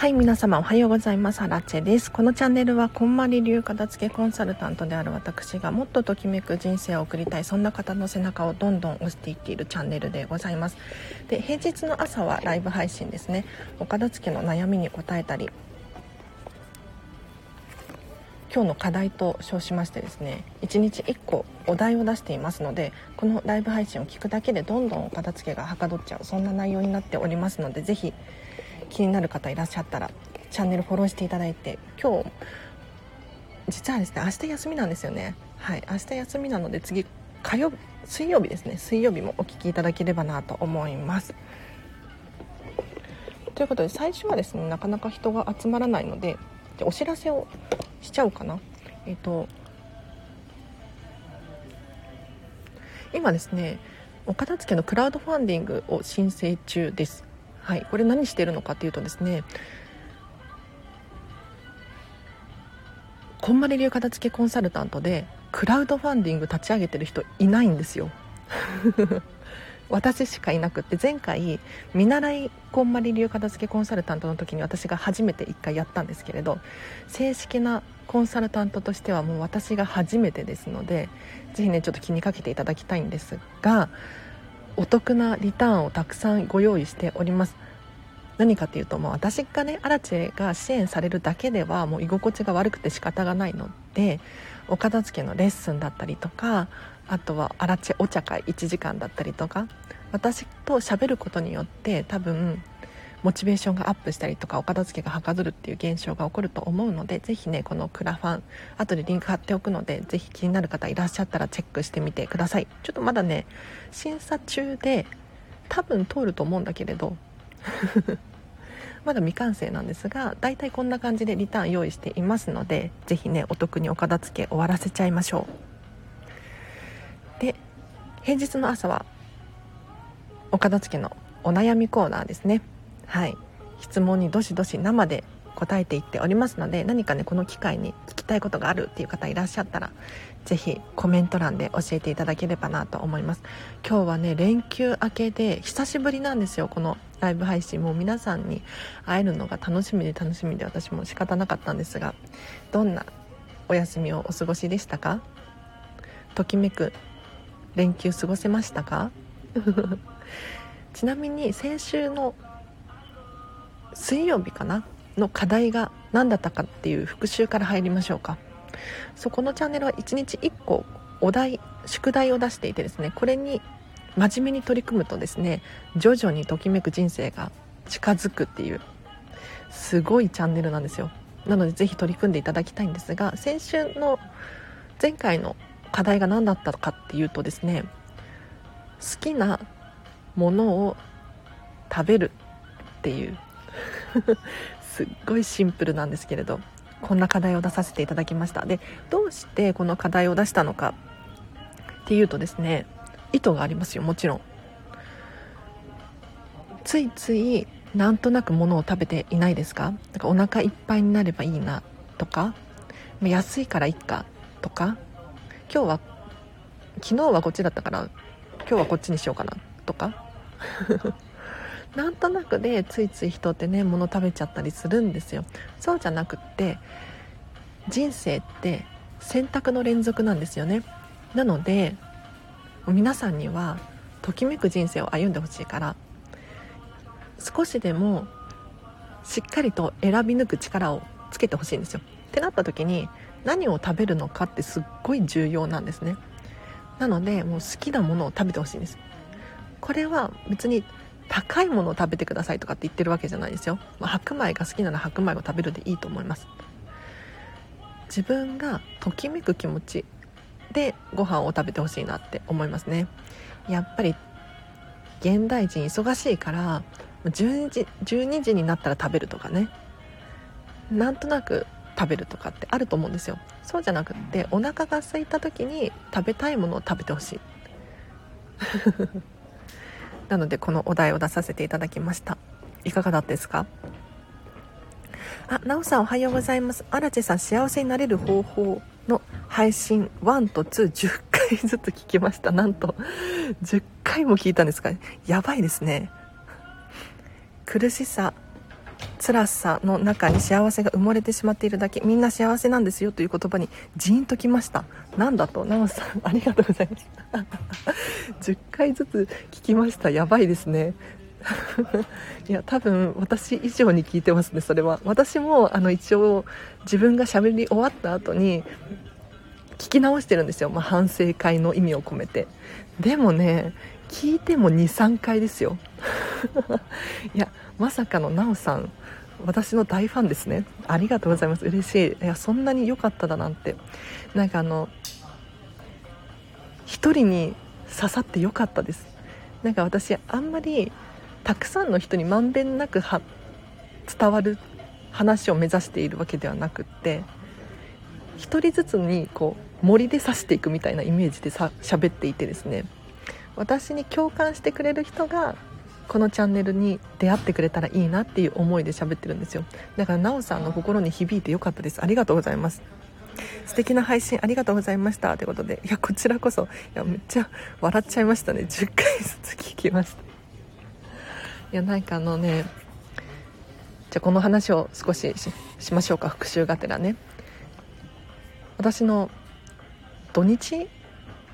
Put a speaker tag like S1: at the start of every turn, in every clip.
S1: はい皆様おはようございます。アラチェです。このチャンネルはこんまり流片付けコンサルタントである私がもっとときめく人生を送りたいそんな方の背中をどんどん押していっているチャンネルでございます。で平日の朝はライブ配信ですね。お片付けの悩みに答えたり今日の課題と称しましてですね1日1個お題を出していますのでこのライブ配信を聞くだけでどんどんお片付けがはかどっちゃうそんな内容になっておりますのでぜひ気になる方いらっしゃったらチャンネルフォローしていただいて今日実はですね明日休みなんですよね。はい明日休みなので次火曜日水曜日ですね。水曜日もお聴きいただければなと思います。ということで最初はですねなかなか人が集まらないのでお知らせをしちゃおうかな。えっ、と今ですねお片付けのクラウドファンディングを申請中です。はい、これ何してるのかっていうとですねこんまり流片付けコンサルタントでクラウドファンディング立ち上げてる人いないんですよ。私しかいなくって前回見習いこんまり流片付けコンサルタントの時に私が初めて1回やったんですけれど正式なコンサルタントとしてはもう私が初めてですのでぜひねちょっと気にかけていただきたいんですがお得なリターンをたくさんご用意しております。何かっていうともう私がねアラチェが支援されるだけではもう居心地が悪くて仕方がないのでお片付けのレッスンだったりとかあとはアラチェお茶会1時間だったりとか私と喋ることによって多分モチベーションがアップしたりとかお片付けがはかどるっていう現象が起こると思うのでぜひねこのクラファン後でリンク貼っておくのでぜひ気になる方いらっしゃったらチェックしてみてください。ちょっとまだね審査中で多分通ると思うんだけれど まだ未完成なんですがだいたいこんな感じでリターン用意していますのでぜひねお得にお片付け終わらせちゃいましょう。で平日の朝はお片付けのお悩みコーナーですね。はい。質問にどしどし生で答えていっておりますので何かねこの機会に聞きたいことがあるっていう方いらっしゃったら是非コメント欄で教えていただければなと思います。今日はね連休明けで久しぶりなんですよこのライブ配信。も皆さんに会えるのが楽しみで楽しみで私も仕方なかったんですがどんなお休みをお過ごしでしたか？ときめく連休過ごせましたか？ちなみに先週の水曜日かなの課題が何だったかっていう復習から入りましょうか。そこのチャンネルは1日1個お題宿題を出していてですねこれに真面目に取り組むとですね徐々にときめく人生が近づくっていうすごいチャンネルなんですよ。なのでぜひ取り組んでいただきたいんですが先週の前回の課題が何だったかっていうとですね好きなものを食べるっていう すっごいシンプルなんですけれどこんな課題を出させていただきました。でどうしてこの課題を出したのかっていうとですね意図がありますよもちろん。ついついなんとなくものを食べていないですか？だからお腹いっぱいになればいいなとか安いからいっかとか。今日は昨日はこっちだったから今日はこっちにしようかなとか。なんとなくでついつい人ってね物食べちゃったりするんですよ。そうじゃなくって人生って選択の連続なんですよね。なので皆さんにはときめく人生を歩んでほしいから少しでもしっかりと選び抜く力をつけてほしいんですよ。ってなった時に何を食べるのかってすっごい重要なんですね。なのでもう好きなものを食べてほしいんです。これは別に高いものを食べてくださいとかって言ってるわけじゃないですよ、まあ、白米が好きなら白米を食べるでいいと思います。自分がときめく気持ちでご飯を食べてほしいなって思いますね。やっぱり現代人忙しいから12時 ,12 時になったら食べるとかね。なんとなく食べるとかってあると思うんですよ。そうじゃなくってお腹が空いた時に食べたいものを食べてほしい。なのでこのお題を出させていただきました。いかがだったですか？あ、なおさんおはようございます。荒地さん幸せになれる方法の配信1と210回ずつ聞きました。なんと10回も聞いたんですか？やばいですね。苦しさ辛さの中に幸せが埋もれてしまっているだけみんな幸せなんですよという言葉にジーンときました。なんだと？奈緒さんありがとうございます。10回ずつ聞きました。やばいですね。いや多分私以上に聞いてますねそれは。私もあの一応自分がしゃべり終わった後に聞き直してるんですよ、まあ、反省会の意味を込めて。でもね聞いても23回ですよ。いやまさかのなおさん私の大ファンですね。ありがとうございます。嬉しい。いやそんなに良かっただなんて。なんかあの1人に刺さって良かったです。なんか私あんまりたくさんの人にまんべんなくは伝わる話を目指しているわけではなくって1人ずつにこう森で刺していくみたいなイメージでさ喋っていてですね。私に共感してくれる人がこのチャンネルに出会ってくれたらいいなっていう思いで喋ってるんですよ。だからなおさんの心に響いてよかったです。ありがとうございます。素敵な配信ありがとうございましたということで。いやこちらこそ。いやめっちゃ笑っちゃいましたね。10回ずつ聞きました。いやなんかあのねじゃあこの話を少ししましょうか。復習がてらね。私の土日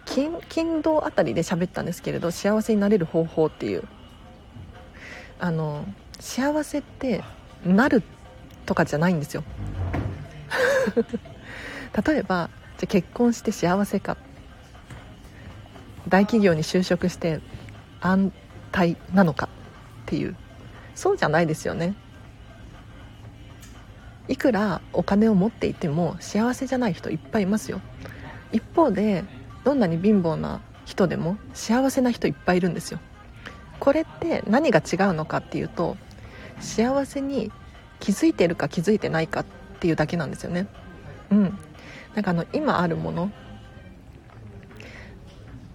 S1: 金金土あたりで喋ったんですけれど幸せになれる方法っていうあの幸せってなるとかじゃないんですよ。例えばじゃ結婚して幸せか。大企業に就職して安泰なのかっていう。そうじゃないですよね。いくらお金を持っていても幸せじゃない人いっぱいいますよ。一方でどんなに貧乏な人でも幸せな人いっぱいいるんですよ。これって何が違うのかっていうと幸せに気づいてるか気づいてないかっていうだけなんですよね。うん。なんかあの今あるもの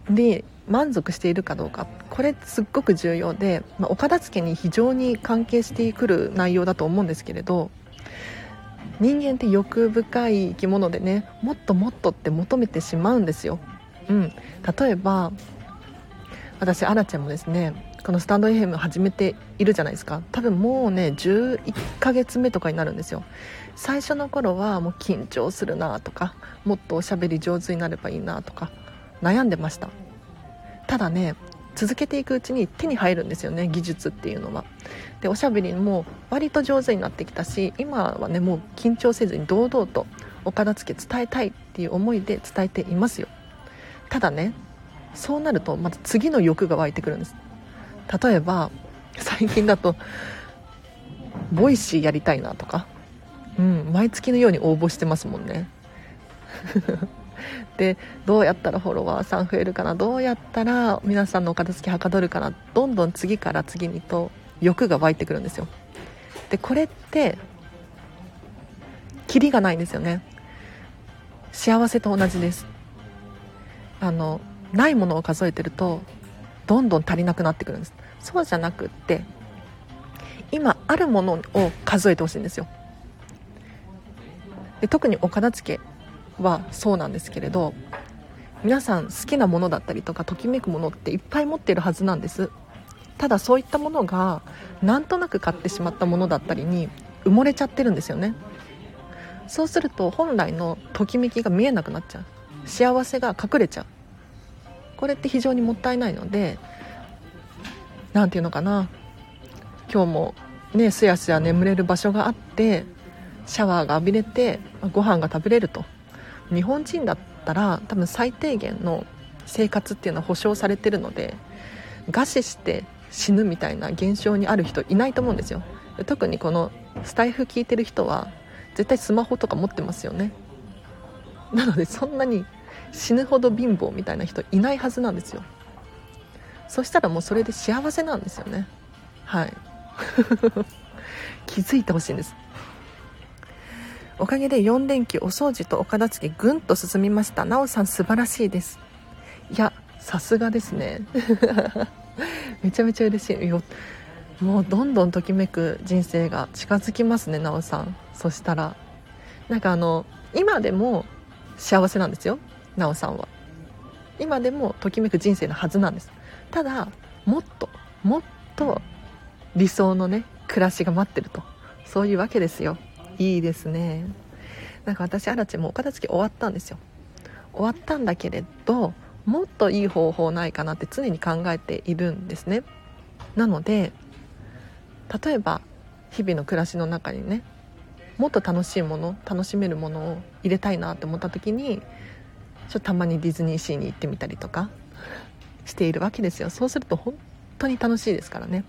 S1: で満足しているかどうかこれすっごく重要で、まあ、お片付けに非常に関係してくる内容だと思うんですけれど人間って欲深い生き物でねもっともっとって求めてしまうんですよ、うん、例えば私アラちゃんもですねこのスタンド FM 始めているじゃないですか。多分もうね11ヶ月目とかになるんですよ。最初の頃はもう緊張するなとかもっとおしゃべり上手になればいいなとか悩んでました。ただね続けていくうちに手に入るんですよね技術っていうのは。でおしゃべりも割と上手になってきたし今はねもう緊張せずに堂々とお片付け伝えたいっていう思いで伝えていますよ。ただねそうなるとまた次の欲が湧いてくるんです。例えば最近だとボイシーやりたいなとか。うん毎月のように応募してますもんね。でどうやったらフォロワーさん増えるかな？どうやったら皆さんのお片付けはかどるかな？どんどん次から次にと欲が湧いてくるんですよ。でこれってキリがないんですよね。幸せと同じです。あのないものを数えてるとどんどん足りなくなってくるんです。そうじゃなくって今あるものを数えてほしいんですよ。で特にお片付けはそうなんですけれど皆さん好きなものだったりとかときめくものっていっぱい持ってるはずなんです。ただそういったものがなんとなく買ってしまったものだったりに埋もれちゃってるんですよね。そうすると本来のときめきが見えなくなっちゃう。幸せが隠れちゃう。これって非常にもったいないので何て言うのかな。今日もねすやすや眠れる場所があってシャワーが浴びれてご飯が食べれると。日本人だったら多分最低限の生活っていうのは保障されてるので餓死して死ぬみたいな現象にある人いないと思うんですよ。特にこのスタイフ聞いてる人は絶対スマホとか持ってますよね。なのでそんなに死ぬほど貧乏みたいな人いないはずなんですよ。そしたらもうそれで幸せなんですよね。はい。気づいてほしいんです。おかげで4連休お掃除とお片付けぐんと進みました。なおさん素晴らしいです。いやさすがですね。めちゃめちゃ嬉しい。よもうどんどんときめく人生が近づきますねなおさん。そしたら。なんかあの今でも幸せなんですよなおさんは。今でもときめく人生のはずなんです。ただもっともっと理想のね暮らしが待ってると。そういうわけですよ。いいですね。なんか私アラチもお片付け終わったんですよ。終わったんだけれどもっといい方法ないかなって常に考えているんですね。なので例えば日々の暮らしの中にねもっと楽しいもの楽しめるものを入れたいなって思った時にちょっとたまにディズニーシーに行ってみたりとかしているわけですよ。そうすると本当に楽しいですからね。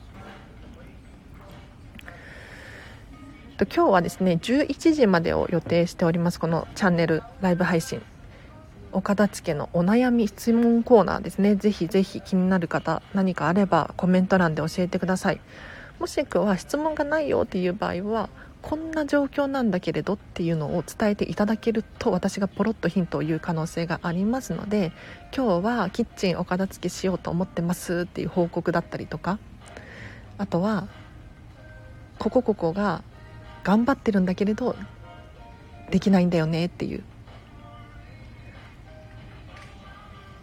S1: 今日はですね11時までを予定しております。このチャンネルライブ配信。岡田付のお悩み質問コーナーですね。ぜひぜひ気になる方何かあればコメント欄で教えてください。もしくは質問がないよっていう場合はこんな状況なんだけれどっていうのを伝えていただけると私がポロッとヒントを言う可能性がありますので今日はキッチンお片付けしようと思ってますっていう報告だったりとかあとはここここが頑張ってるんだけれどできないんだよねっていう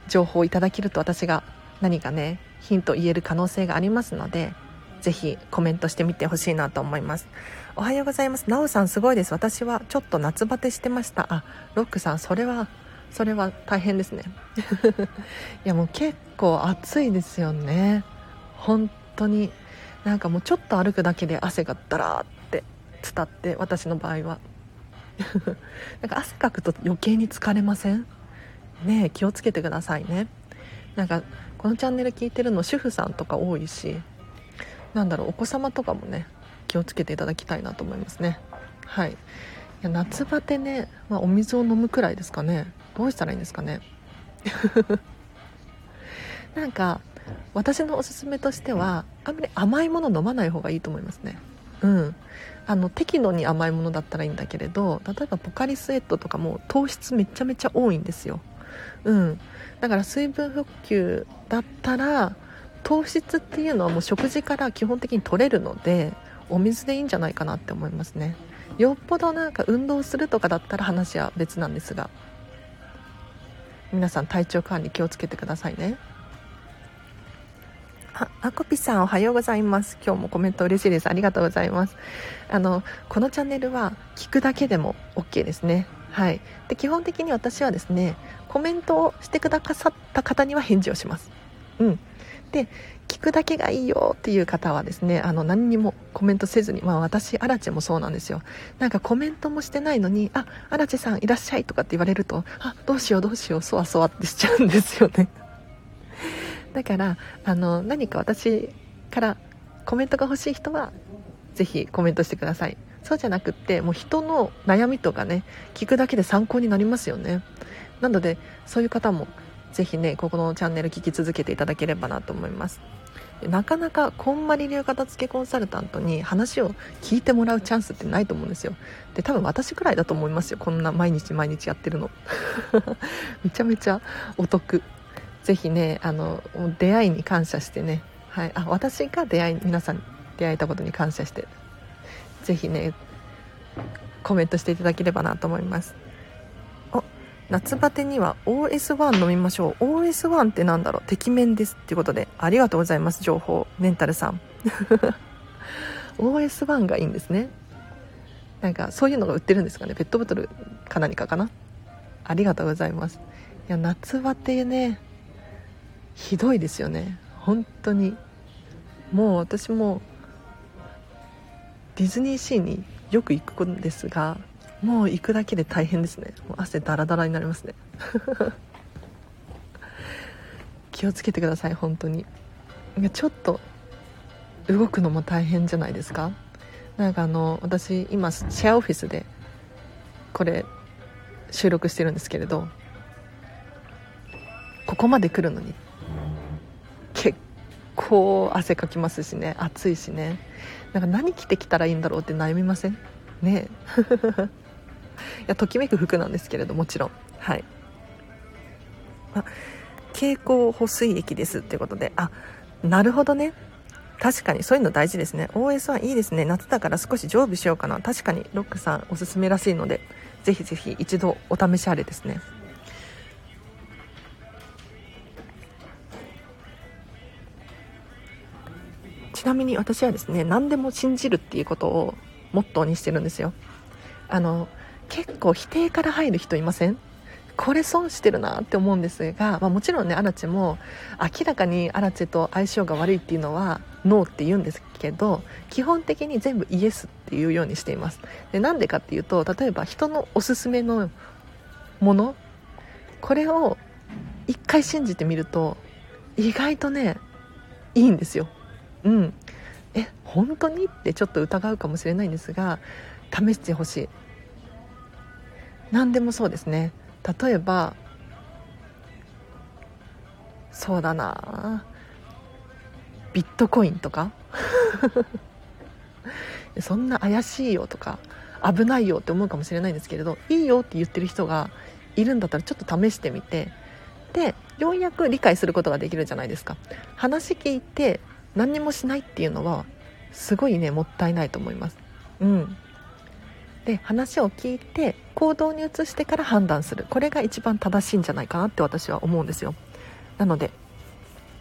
S1: 情報をいただけると私が何かねヒント言える可能性がありますのでぜひコメントしてみてほしいなと思います。おはようございます。なおさんすごいです。私はちょっと夏バテしてました。あロックさんそれはそれは大変ですね。いやもう結構暑いですよね。本当に。なんかもうちょっと歩くだけで汗がダラーって伝って私の場合は。なんか汗かくと余計に疲れません？ねえ気をつけてくださいね。なんかこのチャンネル聞いてるの主婦さんとか多いしなんだろうお子様とかもね気をつけていただきたいなと思いますね。はい。いや夏バテね、まあ、お水を飲むくらいですかね。どうしたらいいんですかね。なんか私のおすすめとしてはあんまり甘いもの飲まない方がいいと思いますね。うん。あの適度に甘いものだったらいいんだけれど例えばポカリスエットとかも糖質めちゃめちゃ多いんですよ。うん。だから水分補給だったら糖質っていうのはもう食事から基本的に取れるのでお水でいいんじゃないかなって思いますねよっぽどなんか運動するとかだったら話は別なんですが皆さん体調管理気をつけてくださいねあ、あこぴさんおはようございます。今日もコメント嬉しいです。ありがとうございます。あの、このチャンネルは聞くだけでも OK ですね。はい。で、基本的に私はですね、コメントをしてくださった方には返事をします。うん。で聞くだけがいいよっていう方はですねあの何にもコメントせずにまあ私アラチェもそうなんですよ。なんかコメントもしてないのにあアラチェさんいらっしゃいとかって言われるとあどうしようどうしようそわそわってしちゃうんですよね。だからあの何か私からコメントが欲しい人はぜひコメントしてください。そうじゃなくってもう人の悩みとかね聞くだけで参考になりますよね。なのでそういう方もぜひねここのチャンネル聞き続けていただければなと思います。なかなかこんまり流片付けコンサルタントに話を聞いてもらうチャンスってないと思うんですよ。で多分私くらいだと思いますよ。こんな毎日毎日やってるの。めちゃめちゃお得。ぜひねあの出会いに感謝してね、はい、あ私が出会い皆さん出会えたことに感謝して。ぜひねコメントしていただければなと思います。夏バテには OS1 飲みましょう。OS1 ってなんだろう？てきめんですっていうことで。ありがとうございます情報。メンタルさん。OS1 がいいんですね。なんかそういうのが売ってるんですかね？ペットボトルか何かかな？ありがとうございます。いや夏バテね。ひどいですよね。本当に。もう私もディズニーシーによく行くんですがもう行くだけで大変ですね。もう汗ダラダラになりますね。気をつけてください本当に。ちょっと動くのも大変じゃないですか？なんかあの私今シェアオフィスでこれ収録してるんですけれどここまで来るのに結構汗かきますしね暑いしね。なんか何着てきたらいいんだろうって悩みません？ね。いやときめく服なんですけれどもちろん。はい。あ蛍光補水液ですっていうことで。あなるほどね。確かにそういうの大事ですね。OS はいいですね。夏だから少し常備しようかな。確かにロックさんおすすめらしいのでぜひぜひ一度お試しあれですね。ちなみに私はですね何でも信じるっていうことをモットーにしてるんですよ。あの結構否定から入る人いません？これ損してるなって思うんですが、まあ、もちろんねアラチも明らかにアラチと相性が悪いっていうのはノーって言うんですけど基本的に全部イエスっていうようにしています。でなんでかっていうと例えば人のおすすめのものこれを一回信じてみると意外とねいいんですよ。うん。え本当に？ってちょっと疑うかもしれないんですが試してほしい。何でもそうですね。例えばそうだな。ビットコインとか。そんな怪しいよとか危ないよって思うかもしれないんですけれどいいよって言ってる人がいるんだったらちょっと試してみて。でようやく理解することができるじゃないですか。話聞いて何にもしないっていうのはすごいねもったいないと思います。うん。で話を聞いて行動に移してから判断する。これが一番正しいんじゃないかなって私は思うんですよ。なので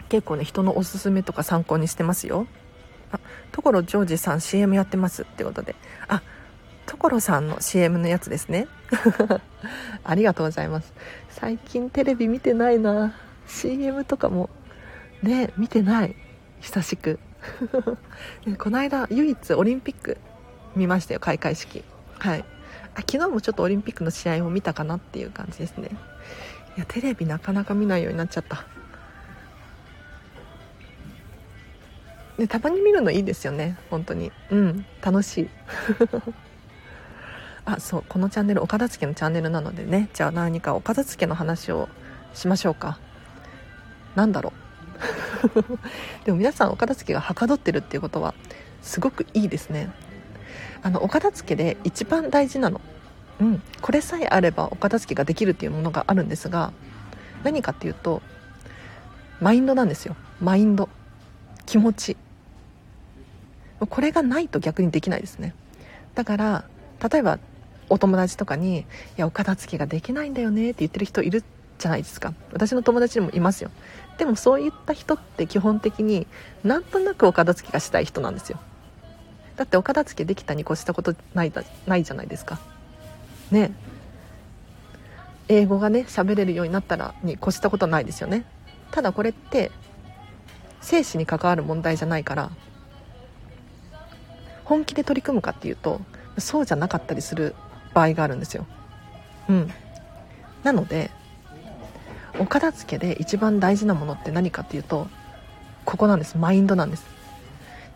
S1: 結構ね人のおすすめとか参考にしてますよ。あ所ジョージさん CM やってますってことで。あ所さんの CM のやつですね。ありがとうございます。最近テレビ見てないな。CM とかもね見てない。久しく。この間唯一オリンピック見ましたよ開会式。はい。あ昨日もちょっとオリンピックの試合を見たかなっていう感じですね。いやテレビなかなか見ないようになっちゃった。でたまに見るのいいですよね。本当に。うん。楽しい。あそう。このチャンネルお片付けのチャンネルなのでね。じゃあ何かお片付けの話をしましょうか。何だろう。でも皆さんお片付けがはかどってるっていうことはすごくいいですね。あのお片付けで一番大事なの。うん。これさえあればお片付けができるっていうものがあるんですが何かっていうとマインドなんですよ。マインド。気持ち。これがないと逆にできないですね。だから例えばお友達とかに「いやお片付けができないんだよね」って言ってる人いるじゃないですか。私の友達にもいますよ。でもそういった人って基本的になんとなくお片付けがしたい人なんですよ。だってお片付けできたに越したことないないじゃないですか。ね。英語がね喋れるようになったらに越したことないですよね。ただこれって生死に関わる問題じゃないから本気で取り組むかっていうとそうじゃなかったりする場合があるんですよ。うん。なのでお片付けで一番大事なものって何かっていうとここなんです。マインドなんです。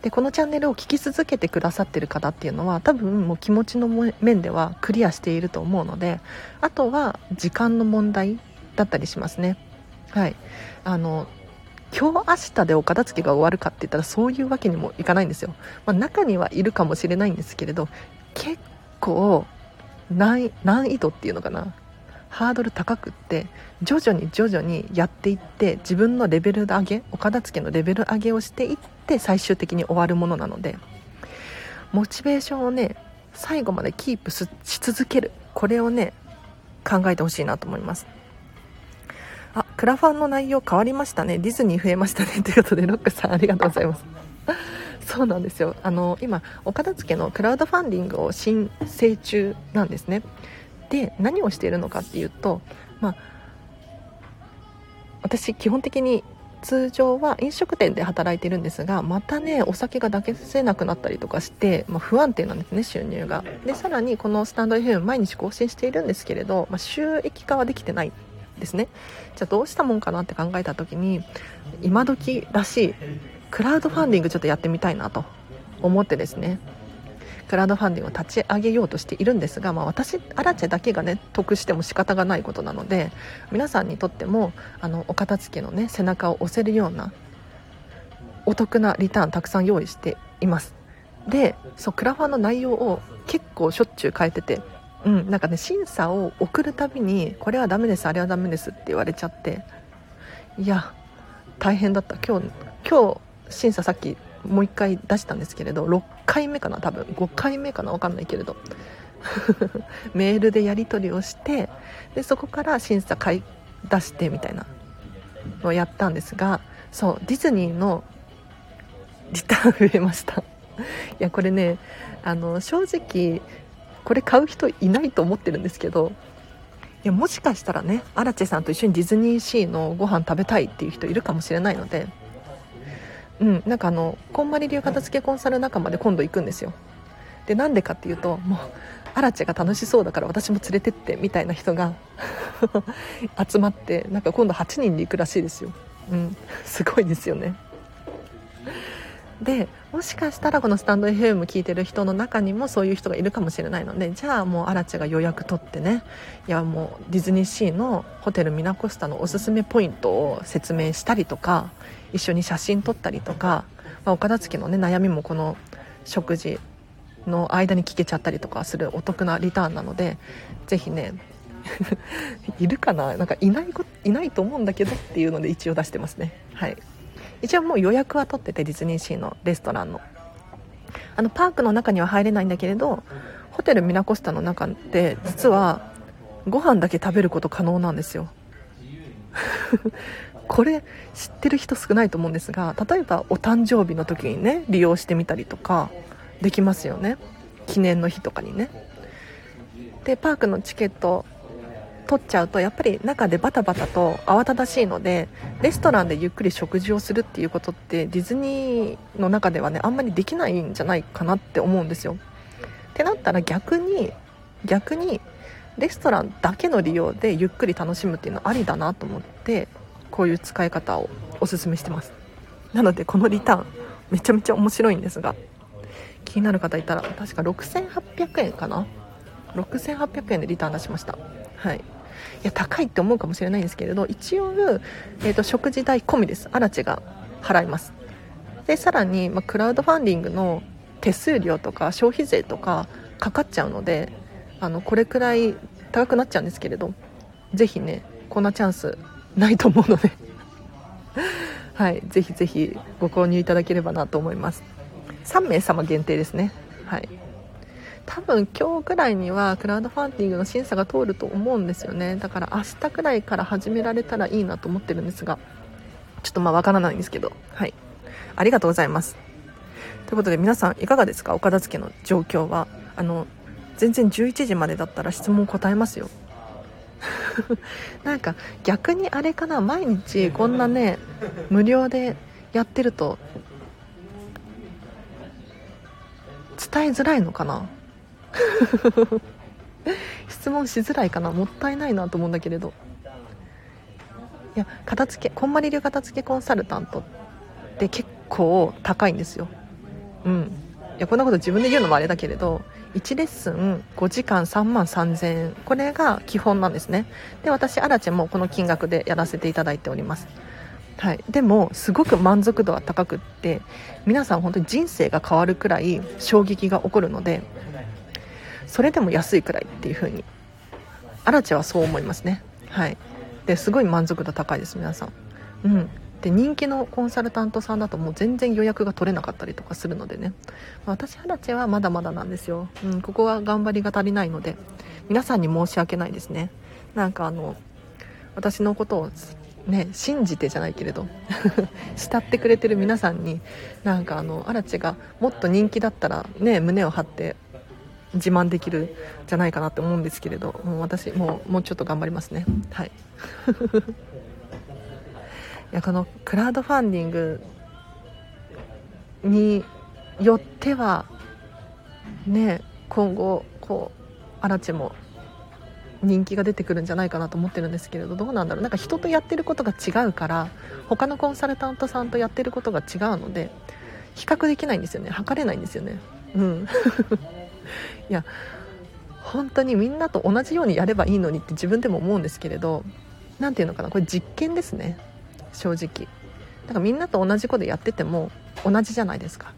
S1: でこのチャンネルを聞き続けてくださってる方っていうのは多分もう気持ちの面ではクリアしていると思うのであとは時間の問題だったりしますね。はい。あの今日明日でお片付けが終わるかって言ったらそういうわけにもいかないんですよ、まあ、中にはいるかもしれないんですけれど結構難易度っていうのかな。ハードル高くって徐々に徐々にやっていって自分のレベル上げお片付けのレベル上げをしていって最終的に終わるものなのでモチベーションをね最後までキープし続ける。これをね考えてほしいなと思います。あクラファンの内容変わりましたね。ディズニー増えましたね。ということでロックさんありがとうございます。そうなんですよ。あの今お片付けのクラウドファンディングを申請中なんですね。で何をしているのかっていうとまあ私基本的に通常は飲食店で働いてるんですがまたねお酒が出せなくなったりとかして、まあ、不安定なんですね収入が。でさらにこのスタンド FM 毎日更新しているんですけれど、まあ、収益化はできてないですね。じゃあどうしたもんかなって考えた時に今時らしいクラウドファンディングちょっとやってみたいなと思ってですね。クラウドファンディングを立ち上げようとしているんですが、まあ、私アラチェだけがね得しても仕方がないことなので皆さんにとってもあのお片付けのね背中を押せるようなお得なリターンたくさん用意しています。でそうクラファンの内容を結構しょっちゅう変えててうん、なんかね審査を送るたびにこれはダメですあれはダメですって言われちゃっていや大変だった。今日今日審査さっきもう1回出したんですけれど6回目かな多分。5回目かな分かんないけれど。メールでやり取りをしてでそこから審査買い出してみたいなのをやったんですがそうディズニーのリターン増えました。いやこれねあの正直これ買う人いないと思ってるんですけどいやもしかしたらねアラチェさんと一緒にディズニーシーのご飯食べたいっていう人いるかもしれないのでうんなんかあのこんまり流片付けコンサル仲間で今度行くんですよ。でなんでかっていうともうアラチェが楽しそうだから私も連れてってみたいな人が 集まってなんか今度8人で行くらしいですよ。うんすごいですよね。でもしかしたらこのスタンド FM 聞いてる人の中にもそういう人がいるかもしれないのでじゃあもうアラチェが予約取ってね。いやもうディズニーシーのホテルミナコスタのおすすめポイントを説明したりとか一緒に写真撮ったりとか、まあ、お片付けのね悩みもこの食事の間に聞けちゃったりとかするお得なリターンなのでぜひね いるかな？なんかいないいないと思うんだけどっていうので一応出してますね。はい。一応もう予約は取っててディズニーシーのレストランの。あのパークの中には入れないんだけれどホテルミラコスタの中って実はご飯だけ食べること可能なんですよ。これ知ってる人少ないと思うんですが例えばお誕生日の時にね利用してみたりとかできますよね。記念の日とかにね。でパークのチケット取っちゃうとやっぱり中でバタバタと慌ただしいのでレストランでゆっくり食事をするっていうことってディズニーの中ではねあんまりできないんじゃないかなって思うんですよ。ってなったら逆に逆にレストランだけの利用でゆっくり楽しむっていうのはありだなと思ってこういう使い方をおすすめしてます。なのでこのリターンめちゃめちゃ面白いんですが気になる方いたら確か6800円かな？6800円でリターン出しました。はい。や高いって思うかもしれないんですけれど一応、えーと、食事代込みです。アラチが払います。でさらに、まあ、クラウドファンディングの手数料とか消費税とかかかっちゃうのであのこれくらい高くなっちゃうんですけれどぜひねこんなチャンスないと思うので。はいぜひぜひご購入いただければなと思います。3名様限定ですね。はい。多分今日くらいにはクラウドファンディングの審査が通ると思うんですよね。だから明日くらいから始められたらいいなと思ってるんですがちょっとまあわからないんですけど。はい。ありがとうございます。ということで皆さんいかがですか？お片付けの状況は？あの全然11時までだったら質問答えますよ。なんか逆にあれかな？毎日こんなね無料でやってると伝えづらいのかな？質問しづらいかなもったいないなと思うんだけれど。いや片付けこんまり流片付けコンサルタントって結構高いんですよ。うん。いやこんなこと自分で言うのもあれだけれど1レッスン5時間3万3000円。これが基本なんですね。で私アラチェもこの金額でやらせていただいております。はい、でもすごく満足度は高くって皆さん本当に人生が変わるくらい衝撃が起こるのでそれでも安いくらいっていう風に。アラチェはそう思いますね。はい。ですごい満足度高いです皆さん。うん。で人気のコンサルタントさんだともう全然予約が取れなかったりとかするのでね。私アラチェはまだまだなんですよ、うん、ここは頑張りが足りないので皆さんに申し訳ないですね。なんかあの私のことをね信じてじゃないけれど 慕ってくれてる皆さんになんかあのアラチェがもっと人気だったらね胸を張って自慢できるじゃないかなって思うんですけれどもう私もうもうちょっと頑張りますね。はい。いやこのクラウドファンディングによってはね今後こうアラチェも人気が出てくるんじゃないかなと思ってるんですけれどどうなんだろう。なんか人とやってることが違うから他のコンサルタントさんとやってることが違うので比較できないんですよね。測れないんですよね。うん。いや本当にみんなと同じようにやればいいのにって自分でも思うんですけれど何ていうのかなこれ実験ですね。正直。だからみんなと同じことやってても同じじゃないですか。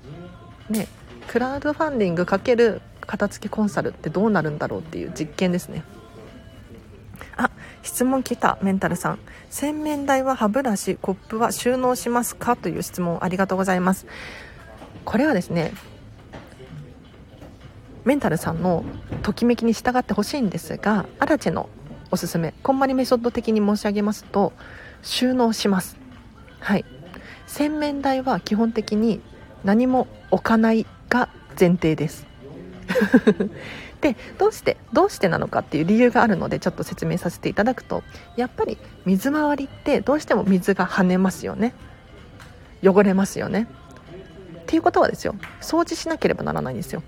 S1: ねクラウドファンディング×片付けコンサルってどうなるんだろうっていう実験ですね。あ質問来たメンタルさん。洗面台は歯ブラシコップは収納しますか？という質問ありがとうございます。これはですねメンタルさんのときめきに従ってほしいんですがアラチェのおすすめこんまりメソッド的に申し上げますと収納します。はい。洗面台は基本的に何も置かないが前提です。でどうしてどうしてなのかっていう理由があるのでちょっと説明させていただくとやっぱり水回りってどうしても水が跳ねますよね。汚れますよね。っていうことはですよ。掃除しなければならないんですよ。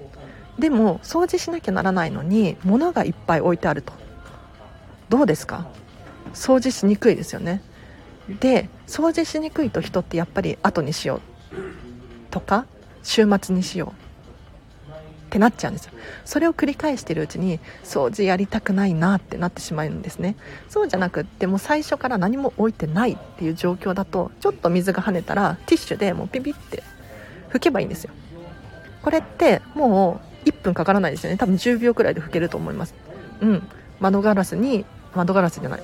S1: でも掃除しなきゃならないのに物がいっぱい置いてあると。どうですか？掃除しにくいですよね。で掃除しにくいと人ってやっぱり後にしよう。とか週末にしよう。ってなっちゃうんですよ。それを繰り返してるうちに掃除やりたくないなってなってしまうんですね。そうじゃなくってもう最初から何も置いてないっていう状況だとちょっと水が跳ねたらティッシュでもうピピって拭けばいいんですよ。これってもう1分かからないですよね。多分10秒くらいで拭けると思います。うん。窓ガラスに窓ガラスじゃない。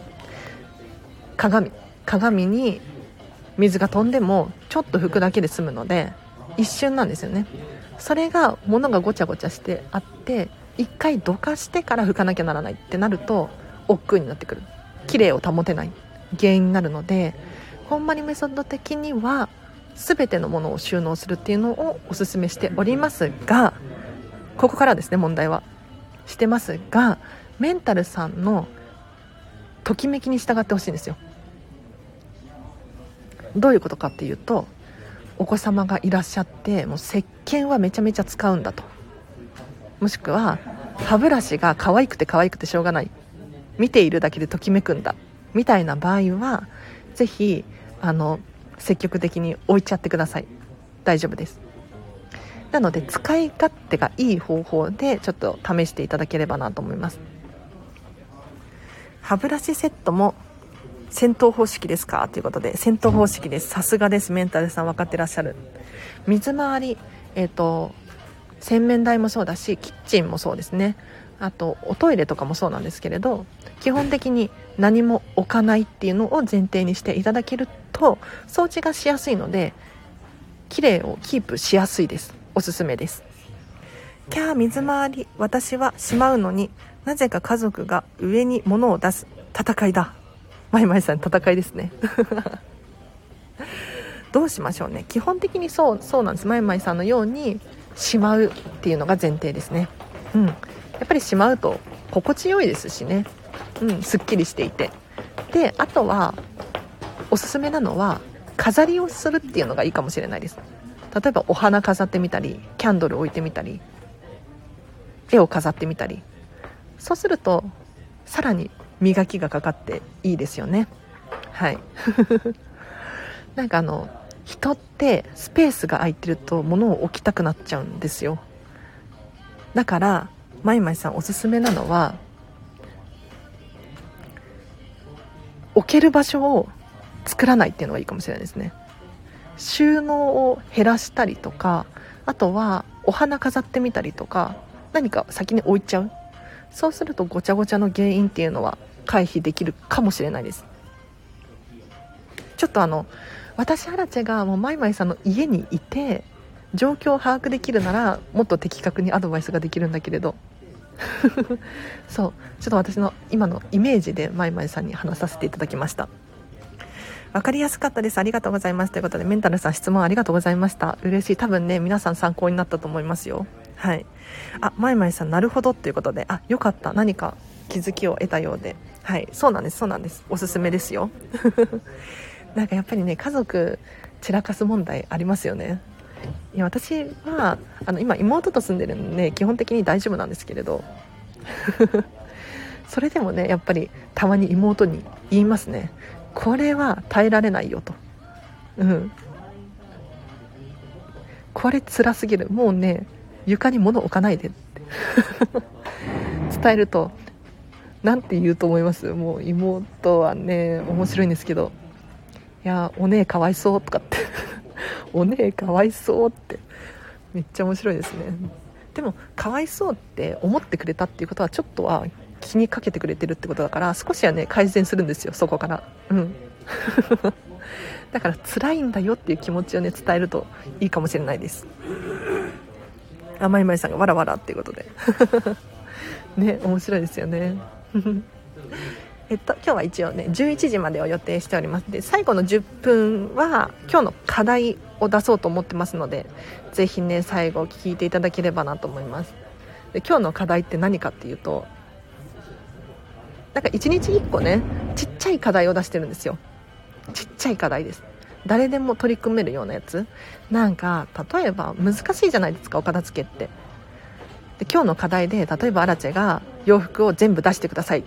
S1: 鏡。鏡に水が飛んでもちょっと拭くだけで済むので一瞬なんですよね。それが物がごちゃごちゃしてあって一回どかしてから拭かなきゃならないってなると億劫になってくる。綺麗を保てない。原因になるのでこんまりメソッド的には全てのものを収納するっていうのをおすすめしておりますがここからですね問題は。してますがメンタルさんのときめきに従ってほしいんですよ。どういうことかっていうとお子様がいらっしゃってもう石鹸はめちゃめちゃ使うんだと。もしくは歯ブラシが可愛くて可愛くてしょうがない。見ているだけでときめくんだ。みたいな場合は是非あの積極的に置いちゃってください。大丈夫です。なので使い勝手がいい方法でちょっと試していただければなと思います。歯ブラシセットも戦闘方式ですか？ということで戦闘方式です。さすがです。メンタルさん分かってらっしゃる。水回りえっ、ー、と洗面台もそうだしキッチンもそうですね。あとおトイレとかもそうなんですけれど基本的に何も置かないっていうのを前提にしていただけると掃除がしやすいので綺麗をキープしやすいです。おすすめです。キャー水回り私はしまうのになぜか家族が上に物を出す戦いだ。まいまいさん戦いですね。どうしましょうね。基本的にそうそうなんです。まいまいさんのようにしまうっていうのが前提ですね。うん。やっぱりしまうと心地よいですしね。うん。すっきりしていて。であとはおすすめなのは飾りをするっていうのがいいかもしれないです。例えばお花飾ってみたりキャンドル置いてみたり絵を飾ってみたり。そうするとさらに磨きがかかっていいですよね。はい。なんかあの人ってスペースが空いてると物を置きたくなっちゃうんですよ。だからまいまいさんおすすめなのは置ける場所を作らないっていうのがいいかもしれないですね。収納を減らしたりとかあとはお花飾ってみたりとか何か先に置いちゃう。そうするとごちゃごちゃの原因っていうのは回避できるかもしれないです。ちょっとあの私アラチェがもうマイマイさんの家にいて状況を把握できるならもっと的確にアドバイスができるんだけれど。そう。ちょっと私の今のイメージでマイマイさんに話させていただきました。分かりやすかったです。ありがとうございます。ということでメンタルさん質問ありがとうございました。嬉しい。多分ね皆さん参考になったと思いますよ。はい。あマイマイさんなるほど。っていうことであよかった。何か気づきを得たようで。はい。そうなんです。そうなんです。おすすめですよ。なんかやっぱりね家族散らかす問題ありますよね。いや私はあの今妹と住んでるんで基本的に大丈夫なんですけれど。それでもねやっぱりたまに妹に言いますね。これは耐えられないよと。うん。これ辛すぎる。もうね床に物置かないでって。伝えると何て言うと思います？もう妹はね面白いんですけどいやお姉かわいそうとかって。お姉かわいそうって。めっちゃ面白いですね。でもかわいそうって思ってくれたっていうことはちょっとは気にかけてくれてるってことだから少しはね改善するんですよそこから。うん。だから辛いんだよっていう気持ちをね伝えるといいかもしれないです。あまいまいさんがわらわらっていうことで。ね面白いですよね。えっと、今日は一応ね11時までを予定しております。で最後の10分は今日の課題を出そうと思ってますのでぜひね最後聞いていただければなと思います。で今日の課題って何かっていうとなんか1日1個ねちっちゃい課題を出してるんですよ。ちっちゃい課題です。誰でも取り組めるようなやつ。なんか例えば難しいじゃないですかお片付けって。で今日の課題で例えばアラチェが洋服を全部出してくださいっ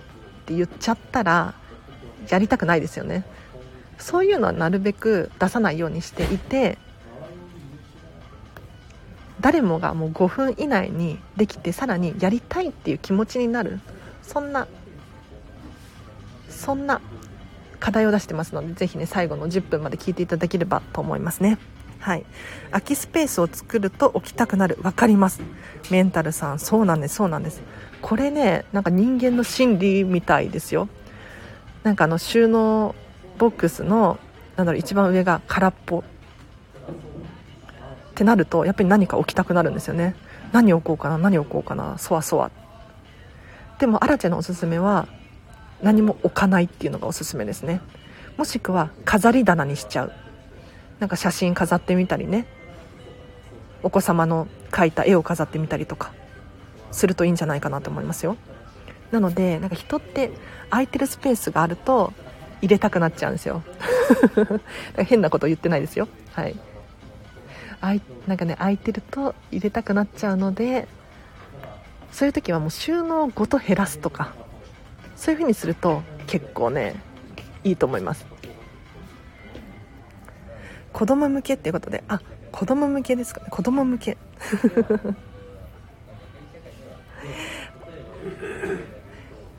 S1: て言っちゃったらやりたくないですよね。そういうのはなるべく出さないようにしていて誰もがもう5分以内にできてさらにやりたいっていう気持ちになる。そんなそんな課題を出してますのでぜひね最後の10分まで聞いていただければと思いますね。はい。空きスペースを作ると起きたくなる分かります。メンタルさん。そうなんですそうなんです。これねなんか人間の心理みたいですよ。なんかあの収納ボックスのなんだろう一番上が空っぽ。ってなるとやっぱり何か置きたくなるんですよね。何置こうかな何置こうかなそわそわ。でもアラチェのおすすめは何も置かないっていうのがおすすめですね。もしくは飾り棚にしちゃう。なんか写真飾ってみたりね。お子様の描いた絵を飾ってみたりとかするといいんじゃないかなと思いますよ。なのでなんか人って空いてるスペースがあると入れたくなっちゃうんですよ。変なこと言ってないですよ。はい。あいなんかね空いてると入れたくなっちゃうのでそういう時はもう収納ごと減らすとか。そういう風にすると結構ねいいと思います。子供向けっていうことであ子供向けですかね。子供向け。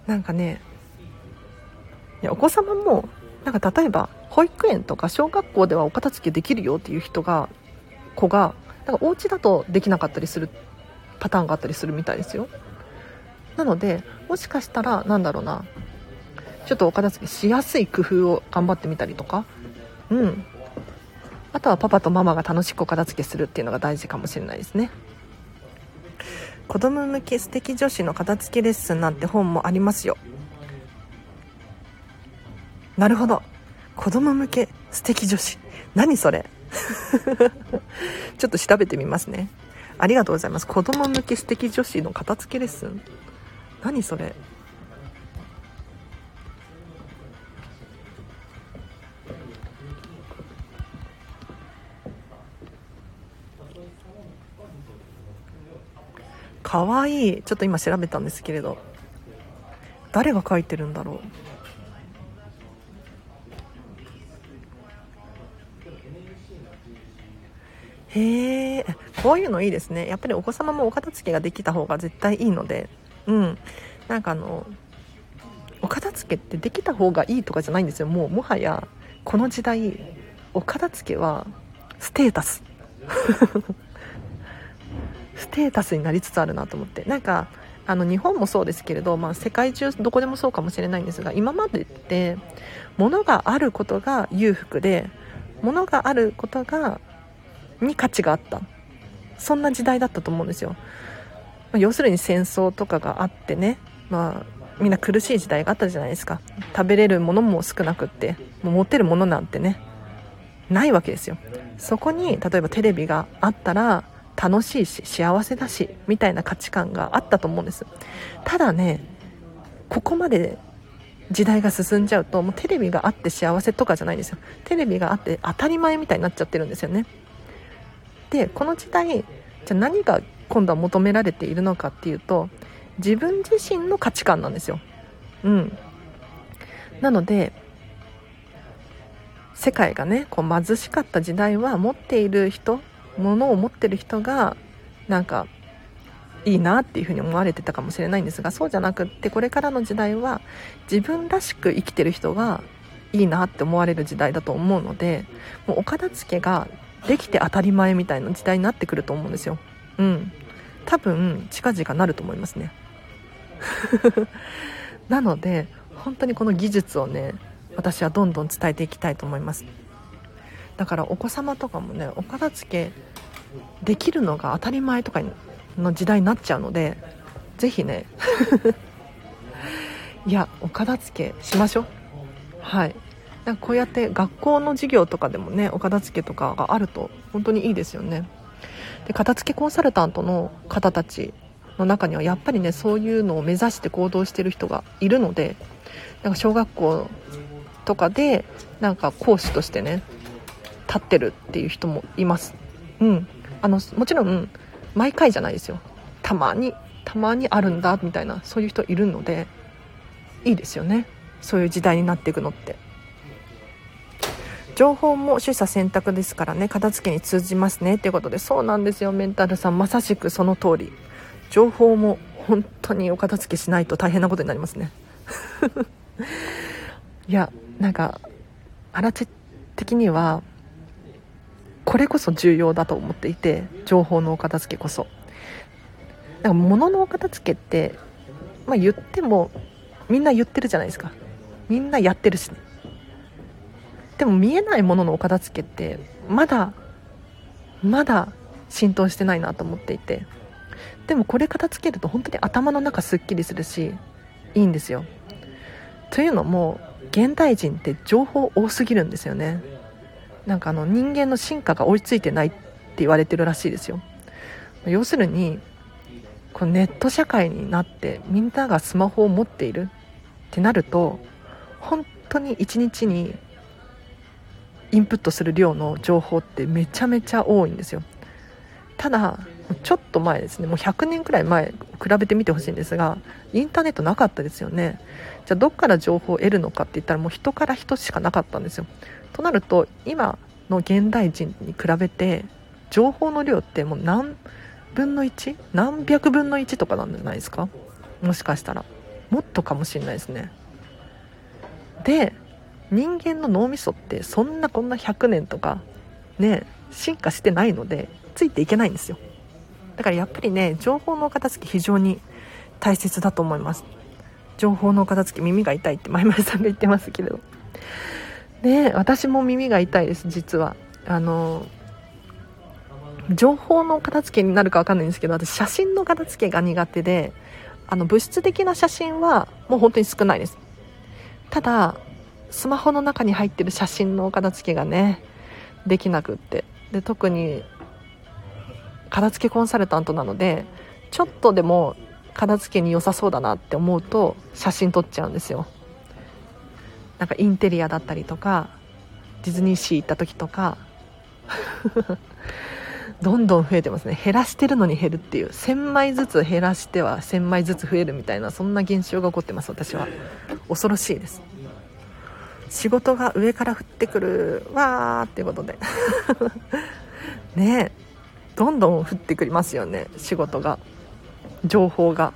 S1: なんかねいやお子様もなんか例えば保育園とか小学校ではお片付けできるよっていう人が子がなんかお家だとできなかったりするパターンがあったりするみたいですよ。なのでもしかしたらなんだろうな。ちょっとお片付けしやすい工夫を頑張ってみたりとか。うん。あとはパパとママが楽しくお片付けするっていうのが大事かもしれないですね。子供向け素敵女子の片付けレッスンなんて本もありますよ。なるほど。子供向け素敵女子。何それ。ちょっと調べてみますね。ありがとうございます。子供向け素敵女子の片付けレッスン。何それ。かわい。いちょっと今調べたんですけれど。誰が書いてるんだろう。へえこういうのいいですね。やっぱりお子様もお片付けができた方が絶対いいので。うん。なんかあのお片付けってできた方がいいとかじゃないんですよ。もうもはやこの時代お片付けはステータス。ステータスになりつつあるなと思って。なんかあの日本もそうですけれど、まあ、世界中どこでもそうかもしれないんですが今までって物があることが裕福で物があることがに価値があった。そんな時代だったと思うんですよ、要するに戦争とかがあってね、まあ、みんな苦しい時代があったじゃないですか。食べれるものも少なくってもう持てるものなんてねないわけですよ。そこに例えばテレビがあったら楽しいし幸せだしみたいな価値観があったと思うんです。ただねここまで時代が進んじゃうともうテレビがあって幸せとかじゃないんですよ。テレビがあって当たり前みたいになっちゃってるんですよね。でこの時代じゃ何が今度は求められているのかっていうと自分自身の価値観なんですよ。うん。なので世界がねこう貧しかった時代は持っている人物を持ってる人がなんかいいなっていうふうに思われてたかもしれないんですがそうじゃなくってこれからの時代は自分らしく生きてる人がいいなって思われる時代だと思うのでもうお片付けができて当たり前みたいな時代になってくると思うんですよ。うん。多分近々なると思いますね。なので本当にこの技術をね私はどんどん伝えていきたいと思います。だからお子様とかもねお片付けできるのが当たり前とかの時代になっちゃうのでぜひね いやお片付けしましょう。はい。なんかこうやって学校の授業とかでもねお片付けとかがあると本当にいいですよね。で片付けコンサルタントの方たちの中にはやっぱりねそういうのを目指して行動してる人がいるのでなんか小学校とかでなんか講師としてね立ってるっていう人もいます。うん。あのもちろん毎回じゃないですよ。たまにたまにあるんだみたいなそういう人いるのでいいですよね。そういう時代になっていくのって。情報も取捨選択ですからね片付けに通じますねっていうことで。そうなんですよメンタルさん。まさしくその通り。情報も本当にお片付けしないと大変なことになりますね。いやなんかあらち的にはこれこそ重要だと思っていて情報のお片付けこそ。なんか物のお片付けって、まあ、言ってもみんな言ってるじゃないですか。みんなやってるしね。でも見えないもののお片付けってまだまだ浸透してないなと思っていて。でもこれ片付けると本当に頭の中すっきりするしいいんですよ。というのも現代人って情報多すぎるんですよね。なんかあの人間の進化が追いついてないって言われてるらしいですよ。要するにこのネット社会になってみんながスマホを持っているってなると本当に一日にインプットする量の情報ってめちゃめちゃ多いんですよ。ただちょっと前ですねもう100年くらい前比べてみてほしいんですがインターネットなかったですよね。じゃあどっから情報を得るのかって言ったらもう人から人しかなかったんですよ。となると今の現代人に比べて情報の量ってもう何分の 1? 何百分の1とかなんじゃないですか？もしかしたら。もっとかもしれないですね。で人間の脳みそってそんなこんな100年とかね進化してないのでついていけないんですよ。だからやっぱりね情報の片付け非常に大切だと思います。情報の片付け耳が痛いってまいまいさんが言ってますけれど。ね私も耳が痛いです実は。あの情報の片付けになるか分かんないんですけど私写真の片付けが苦手であの物質的な写真はもう本当に少ないです。ただスマホの中に入ってる写真の片付けがねできなくって。で特に片付けコンサルタントなのでちょっとでも片付けに良さそうだなって思うと写真撮っちゃうんですよ。なんかインテリアだったりとかディズニーシー行った時とか どんどん増えてますね。減らしてるのに減るっていう。1000枚ずつ減らしては1000枚ずつ増えるみたいなそんな現象が起こってます私は。恐ろしいです。仕事が上から降ってくるわーっていうことで。ねどんどん降ってくりますよね。仕事が。情報が。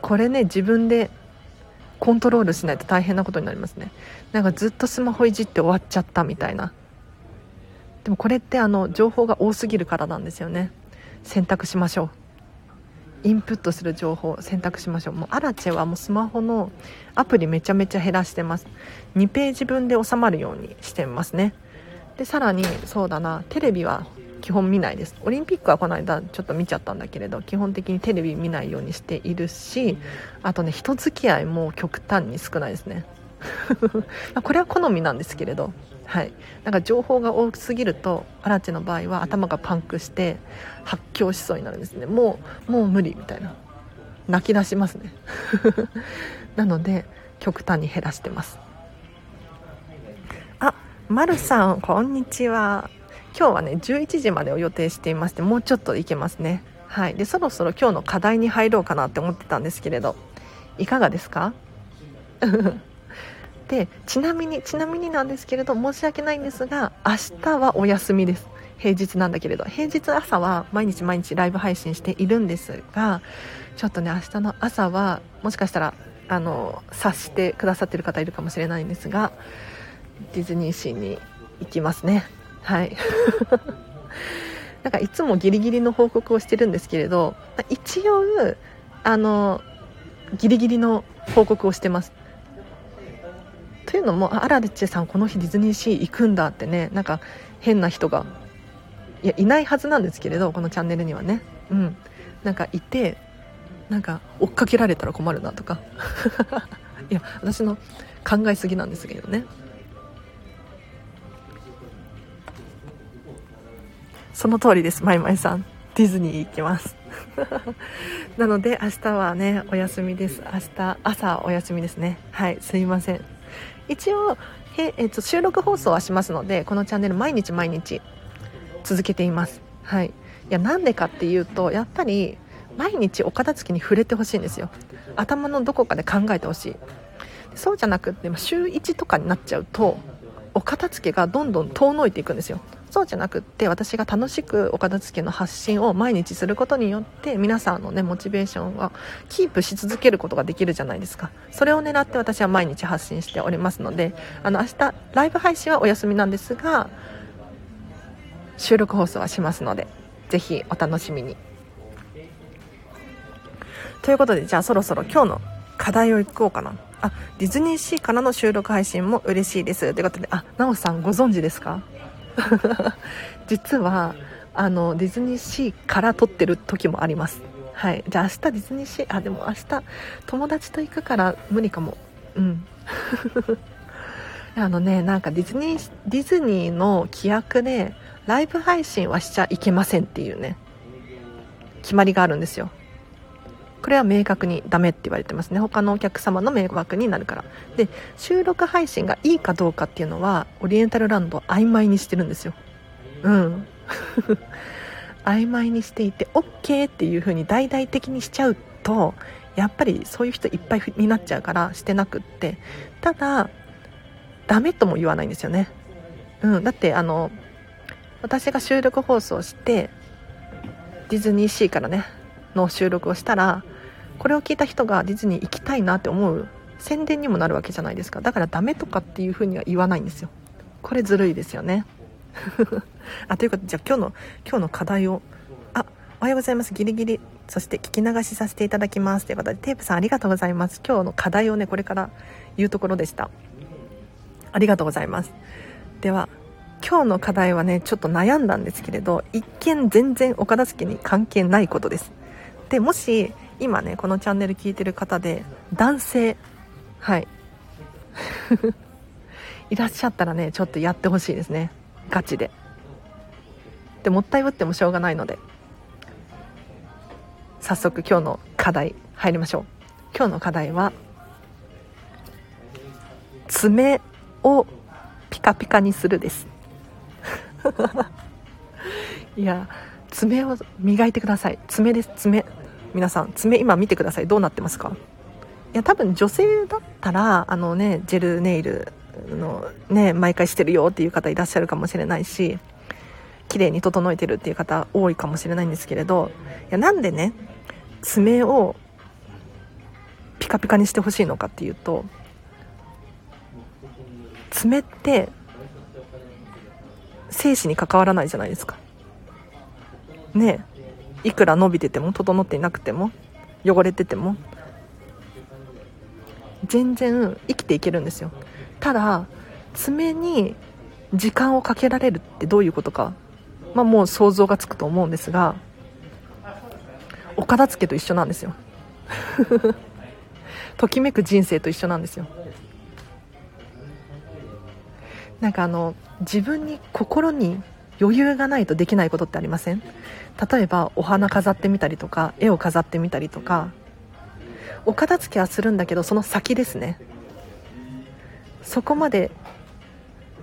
S1: これね自分でコントロールしないと大変なことになりますね。なんかずっとスマホいじって終わっちゃったみたいな。でもこれってあの情報が多すぎるからなんですよね。選択しましょう。インプットする情報を選択しましょう。もうアラチェはもうスマホのアプリめちゃめちゃ減らしてます。2ページ分で収まるようにしてますね。でさらにそうだなテレビは基本見ないです。オリンピックはこの間ちょっと見ちゃったんだけれど基本的にテレビ見ないようにしているしあとね人付き合いも極端に少ないですね。これは好みなんですけれど。はい。なんか情報が多すぎるとアラチの場合は頭がパンクして発狂しそうになるんですね。もうもう無理みたいな。泣き出しますね。なので極端に減らしてます。あまるさんこんにちは。今日はね11時までを予定していましてもうちょっといけますね。はい。でそろそろ今日の課題に入ろうかなって思ってたんですけれどいかがですか？でちなみにちなみになんですけれど申し訳ないんですが明日はお休みです。平日なんだけれど。平日朝は毎日毎日ライブ配信しているんですがちょっとね明日の朝はもしかしたらあの察してくださってる方いるかもしれないんですがディズニーシーに行きますね。はい。なんかいつもギリギリの報告をしてるんですけれど一応あのギリギリの報告をしてます。というのもアラデッチェさんこの日ディズニーシー行くんだってねなんか変な人がいやいないはずなんですけれどこのチャンネルにはね。うん。なんかいてなんか追っかけられたら困るなとか。いや私の考えすぎなんですけどね。その通りですまいまいさん。ディズニー行きます。なので明日はねお休みです。明日朝お休みですね。はいすいません。一応へ、えっと、収録放送はしますのでこのチャンネル毎日毎日続けています。はい。いやなんでかっていうとやっぱり毎日お片付けに触れてほしいんですよ。頭のどこかで考えてほしい。そうじゃなくって週1とかになっちゃうとお片付けがどんどん遠のいていくんですよ。そうじゃなくって私が楽しくお片付けの発信を毎日することによって皆さんのねモチベーションはキープし続けることができるじゃないですか。それを狙って私は毎日発信しておりますのであの明日ライブ配信はお休みなんですが収録放送はしますのでぜひお楽しみに。ということでじゃあそろそろ今日の課題をいこうかな。あディズニーシーからの収録配信も嬉しいです。ということであなおさんご存知ですか？実はあのディズニーシーから撮ってる時もあります。はい。じゃあ明日ディズニーシーあでも明日友達と行くから無理かも。うん。あのねなんかディズニーディズニーの規約でライブ配信はしちゃいけませんっていうね決まりがあるんですよ。これは明確にダメって言われてますね。他のお客様の迷惑になるから。で収録配信がいいかどうかっていうのはオリエンタルランド曖昧にしてるんですよ。うん。曖昧にしていて OK っていう風に大々的にしちゃうとやっぱりそういう人いっぱいになっちゃうからしてなくって。ただダメとも言わないんですよね。うん。だってあの私が収録放送してディズニーシーからねの収録をしたらこれを聞いた人がディズニー行きたいなって思う宣伝にもなるわけじゃないですか。だからダメとかっていうふうには言わないんですよ。これずるいですよね。あということでじゃあ今日の今日の課題をあおはようございます。ギリギリ。そして聞き流しさせていただきます。ということでテープさんありがとうございます。今日の課題をねこれから言うところでした。ありがとうございます。では今日の課題はねちょっと悩んだんですけれど一見全然お片付けに関係ないことです。でもし今ねこのチャンネル聞いてる方で男性はい。いらっしゃったらねちょっとやってほしいですね。ガチで。でもったいぶってもしょうがないので。早速今日の課題入りましょう。今日の課題は爪をピカピカにするです。いや爪を磨いてください。爪です。爪。皆さん爪今見てください。どうなってますか？いや多分女性だったらあのねジェルネイルのね毎回してるよっていう方いらっしゃるかもしれないし綺麗に整えてるっていう方多いかもしれないんですけれどいやなんでね爪をピカピカにしてほしいのかっていうと爪って生死に関わらないじゃないですか。ね。いくら伸びてても整っていなくても汚れてても全然生きていけるんですよ。ただ爪に時間をかけられるってどういうことか、まあ、もう想像がつくと思うんですがお片付けと一緒なんですよ。ときめく人生と一緒なんですよ。なんかあの自分に心に余裕がないとできないことってありません？例えばお花飾ってみたりとか絵を飾ってみたりとかお片付けはするんだけどその先ですね。そこまで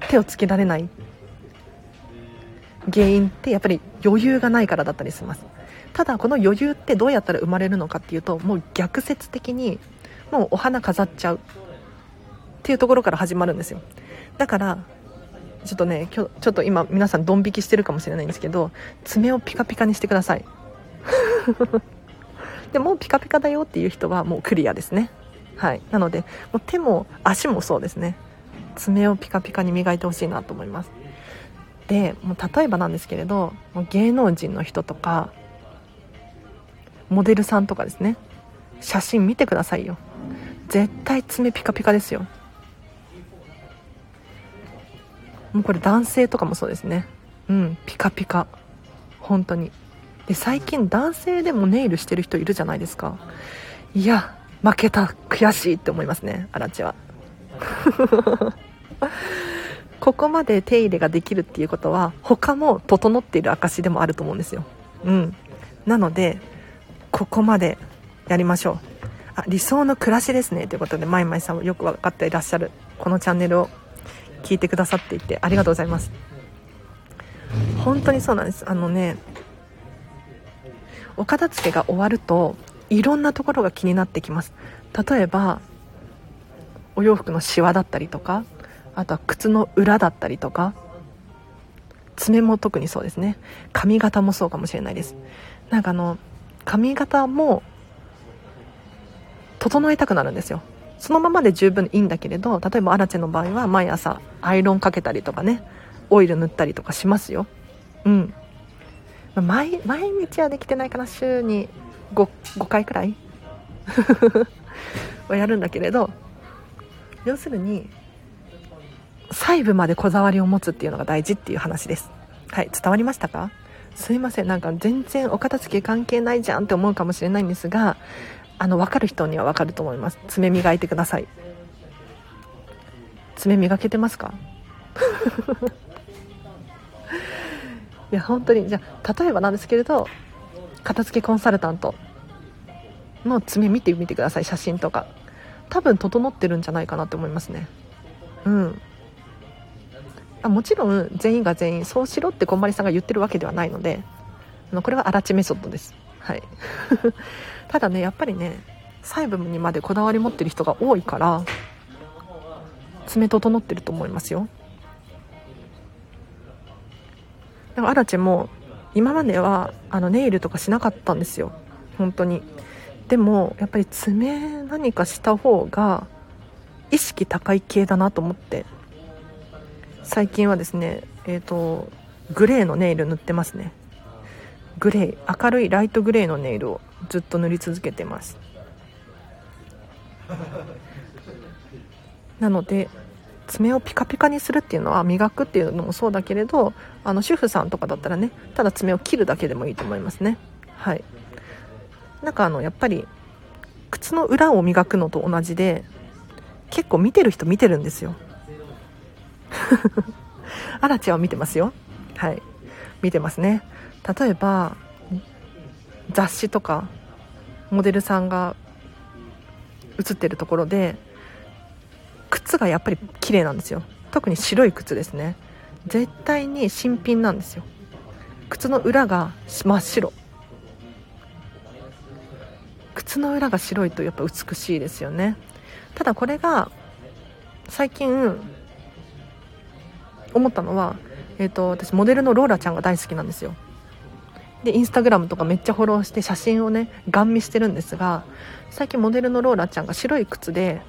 S1: 手をつけられない。原因ってやっぱり余裕がないからだったりします。ただこの余裕ってどうやったら生まれるのかっていうともう逆説的にもうお花飾っちゃうっていうところから始まるんですよ。だからちょっとね今日ちょっと今皆さんドン引きしてるかもしれないんですけど爪をピカピカにしてください。でもうピカピカだよっていう人はもうクリアですね。はい。なのでもう手も足もそうですね。爪をピカピカに磨いてほしいなと思います。でもう例えばなんですけれどもう芸能人の人とかモデルさんとかですね。写真見てくださいよ。絶対爪ピカピカですよ。もうこれ男性とかもそうですね。うんピカピカ。本当に。で最近男性でもネイルしてる人いるじゃないですか。いや負けた。悔しいって思いますねアラチは。ここまで手入れができるっていうことは他も整っている証でもあると思うんですよ。うん。なのでここまでやりましょう。あ理想の暮らしですねということでまいまいさんもよく分かっていらっしゃるこのチャンネルを。聞いてくださっていてありがとうございます。本当にそうなんです。あのねお片付けが終わるといろんなところが気になってきます。例えばお洋服のシワだったりとかあとは靴の裏だったりとか爪も特にそうですね。髪型もそうかもしれないです。なんかあの髪型も整えたくなるんですよ。そのままで十分いいんだけれど例えばアラチェの場合は毎朝アイロンかけたりとかねオイル塗ったりとかしますよ。うん。毎毎日はできてないかな週に 5, 5回くらい。はやるんだけれど要するに細部までこだわりを持つっていうのが大事っていう話です。はい伝わりましたか？すいません。なんか全然お片付け関係ないじゃんって思うかもしれないんですがあの分かる人には分かると思います。爪磨いてください。爪磨けてますか？いや本当にじゃあ例えばなんですけれど片付けコンサルタントの爪見てみてください写真とか。多分整ってるんじゃないかなと思いますね。うん。あもちろん全員が全員そうしろってこんまりさんが言ってるわけではないのでこれはアラチメソッドです。はい。ただねやっぱりね細部にまでこだわり持ってる人が多いから爪整ってると思いますよ。でもアラチェも今まではあのネイルとかしなかったんですよ。本当に。でもやっぱり爪何かした方が意識高い系だなと思って。最近はですねえっ、ー、とグレーのネイル塗ってますね。グレー明るいライトグレーのネイルをずっと塗り続けてます。なので爪をピカピカにするっていうのは磨くっていうのもそうだけれどあの主婦さんとかだったらねただ爪を切るだけでもいいと思いますね。はい。なんかあのやっぱり靴の裏を磨くのと同じで結構見てる人見てるんですよ。アラチェは見てますよ。はい。見てますね。例えば雑誌とかモデルさんが写ってるところで靴がやっぱり綺麗なんですよ。特に白い靴ですね。絶対に新品なんですよ。靴の裏が真っ白。靴の裏が白いとやっぱ美しいですよね。ただこれが最近思ったのは、えーと、私モデルのローラちゃんが大好きなんですよ。でインスタグラムとかめっちゃフォローして写真をねガン見してるんですが最近モデルのローラちゃんが白い靴で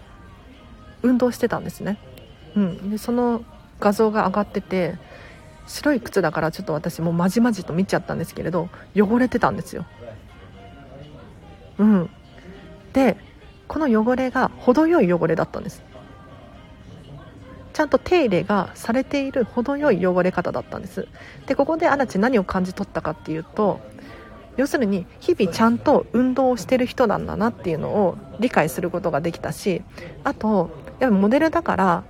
S1: 運動してたんですね、うん、でその画像が上がってて白い靴だからちょっと私もまじまじと見ちゃったんですけれど汚れてたんですよ。うん。でこの汚れが程よい汚れだったんです。ちゃんと手入れがされている程よい汚れ方だったんです。でここでアラチ何を感じ取ったかっていうと要するに日々ちゃんと運動をしてる人なんだなっていうのを理解することができたしあとやっぱモデルだから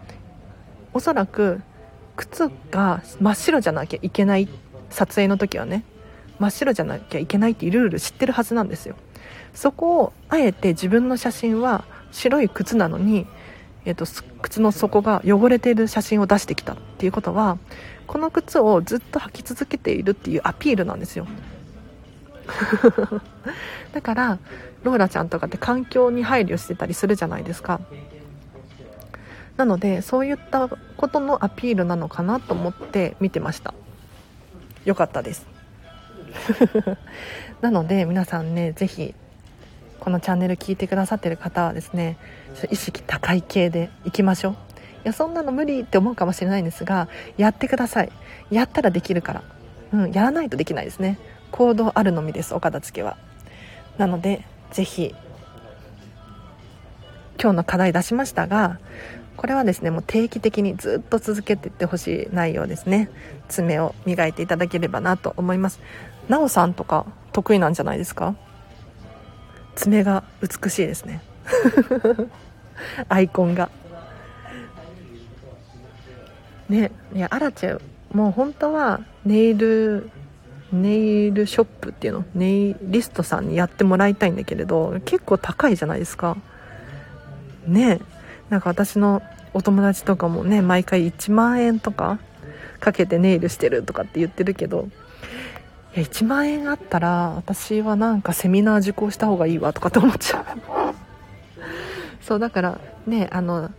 S1: おそらく靴が真っ白じゃなきゃいけない撮影の時はね真っ白じゃなきゃいけないっていうルール知ってるはずなんですよ。そこをあえて自分の写真は白い靴なのにえーと、靴の底が汚れている写真を出してきたっていうことはこの靴をずっと履き続けているっていうアピールなんですよ。だからローラちゃんとかって環境に配慮してたりするじゃないですか。なのでそういったことのアピールなのかなと思って見てました。よかったです。なので皆さんね是非このチャンネル聞いてくださってる方はですね意識高い系でいきましょう。いやそんなの無理って思うかもしれないんですがやってください。やったらできるから。うんやらないとできないですね。行動あるのみですお片付けは。なので是非今日の課題出しましたがこれはですねもう定期的にずっと続けていってほしい内容ですね。爪を磨いていただければなと思います。なおさんとか得意なんじゃないですか？爪が美しいですね。アイコンが。ねいやアラチェもう本当はネイルネイルショップっていうの？ネイリストさんにやってもらいたいんだけれど結構高いじゃないですか。ねなんか私のお友達とかもね毎回1万円とかかけてネイルしてるとかって言ってるけどいや1万円あったら私はなんかセミナー受講した方がいいわとかって思っちゃう。そうだからねあの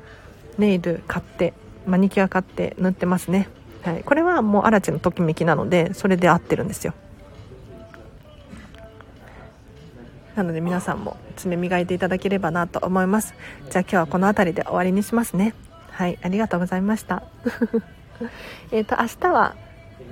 S1: ネイル買ってマニキュア買って塗ってますね。はい、これはもうアラチのときめきなのでそれで合ってるんですよ。なので皆さんも爪磨いていただければなと思います。じゃあ今日はこの辺りで終わりにしますね。はい。ありがとうございました。えっと明日は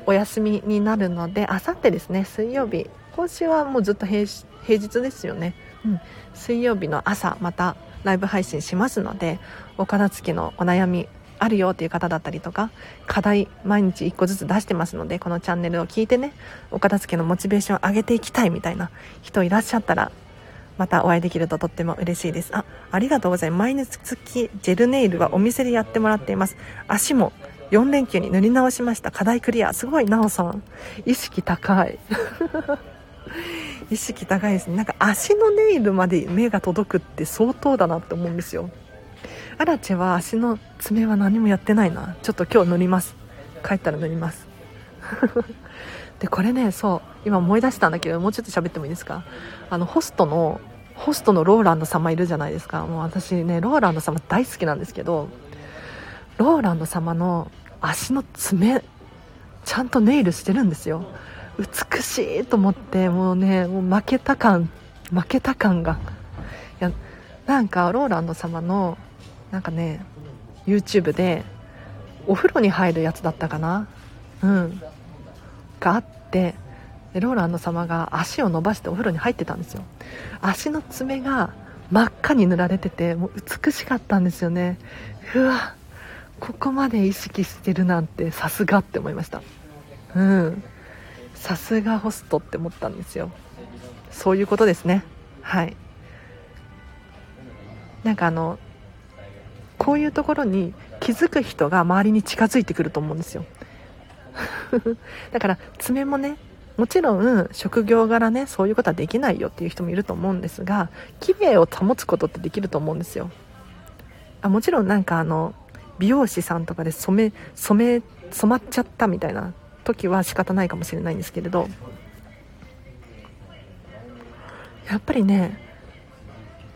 S1: お休みになるのであさってですね水曜日。今週はもうずっと平日ですよね、うん、水曜日の朝またライブ配信しますのでお片付けのお悩みあるよっていう方だったりとか課題毎日1個ずつ出してますのでこのチャンネルを聞いてねお片付けのモチベーションを上げていきたいみたいな人いらっしゃったらまたお会いできるととっても嬉しいです。あありがとうございます。毎日ジェルネイルはお店でやってもらっています。足も4連休に塗り直しました。課題クリア。すごいなおさん。意識高い。意識高いですね。なんか足のネイルまで目が届くって相当だなって思うんですよ。アラチェは足の爪は何もやってないな。ちょっと今日塗ります。帰ったら塗ります。でこれねそう今思い出したんだけどもうちょっと喋ってもいいですか？あのホストのホストのローランド様いるじゃないですか。もう私ねローランド様大好きなんですけどローランド様の足の爪ちゃんとネイルしてるんですよ。美しいと思ってもうねもう負けた感負けた感が。いやなんかローランド様のなんかね YouTube でお風呂に入るやつだったかな？うん。があってでローランド様が足を伸ばしてお風呂に入ってたんですよ。足の爪が真っ赤に塗られててもう美しかったんですよね。うわここまで意識してるなんてさすがって思いました。うん。さすがホストって思ったんですよ。そういうことですね。はい。なんかあのこういうところに気づく人が周りに近づいてくると思うんですよ。だから爪もねもちろん職業柄ねそういうことはできないよっていう人もいると思うんですが綺麗を保つことってできると思うんですよ。あもちろんなんかあの美容師さんとかで染め染め染まっちゃったみたいな時は仕方ないかもしれないんですけれどやっぱりね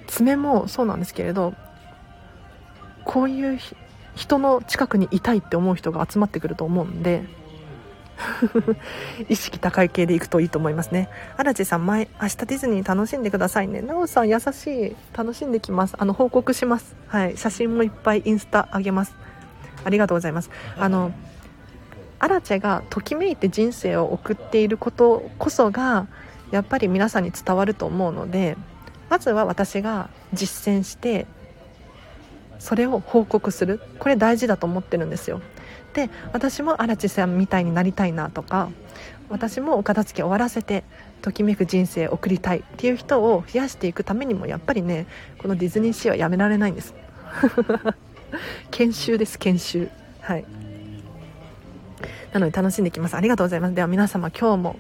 S1: 爪もそうなんですけれどこういう人の近くにいたいって思う人が集まってくると思うんで 意識高い系でいくといいと思いますね。荒地さん前明日ディズニー楽しんでくださいね。なおさん優しい。楽しんできます。あの報告します。はい。写真もいっぱいインスタあげます。ありがとうございます。あのアラチェがときめいて人生を送っていることこそがやっぱり皆さんに伝わると思うのでまずは私が実践してそれを報告する。これ大事だと思ってるんですよ。で私も荒地さんみたいになりたいなとか私もお片付け終わらせてときめく人生を送りたいっていう人を増やしていくためにもやっぱりねこのディズニーシーはやめられないんです。研修です研修。はい。なので楽しんでいきます。ありがとうございます。では皆様今日も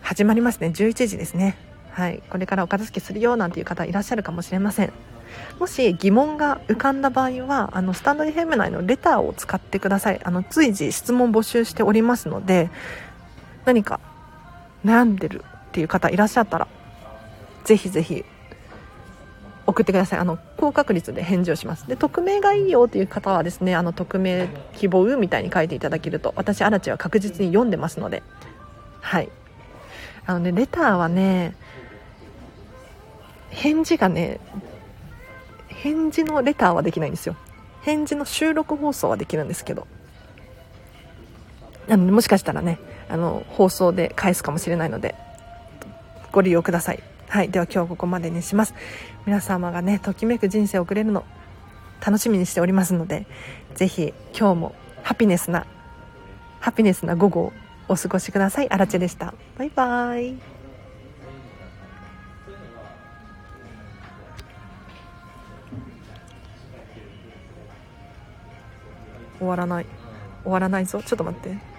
S1: 始まりますね。11時ですね。はい。これからお片付けするよなんていう方いらっしゃるかもしれません。もし疑問が浮かんだ場合はあのスタンド FM 内のレターを使ってください。あの随時質問募集しておりますので何か悩んでるっていう方いらっしゃったらぜひぜひ送ってください。あの高確率で返事をします。で匿名がいいよっていう方はですねあの匿名希望みたいに書いていただけると私アラチは確実に読んでますので。はい。あのねレターはね返事がね返事のレターはできないんですよ。返事の収録放送はできるんですけど。なのでもしかしたらねあの放送で返すかもしれないのでご利用ください。はいでは今日はここまでにします。皆様がねときめく人生を送れるの楽しみにしておりますので是非今日もハピネスなハピネスな午後をお過ごしください。あらちでした。バイバーイ。終わらない。終わらないぞ。ちょっと待って。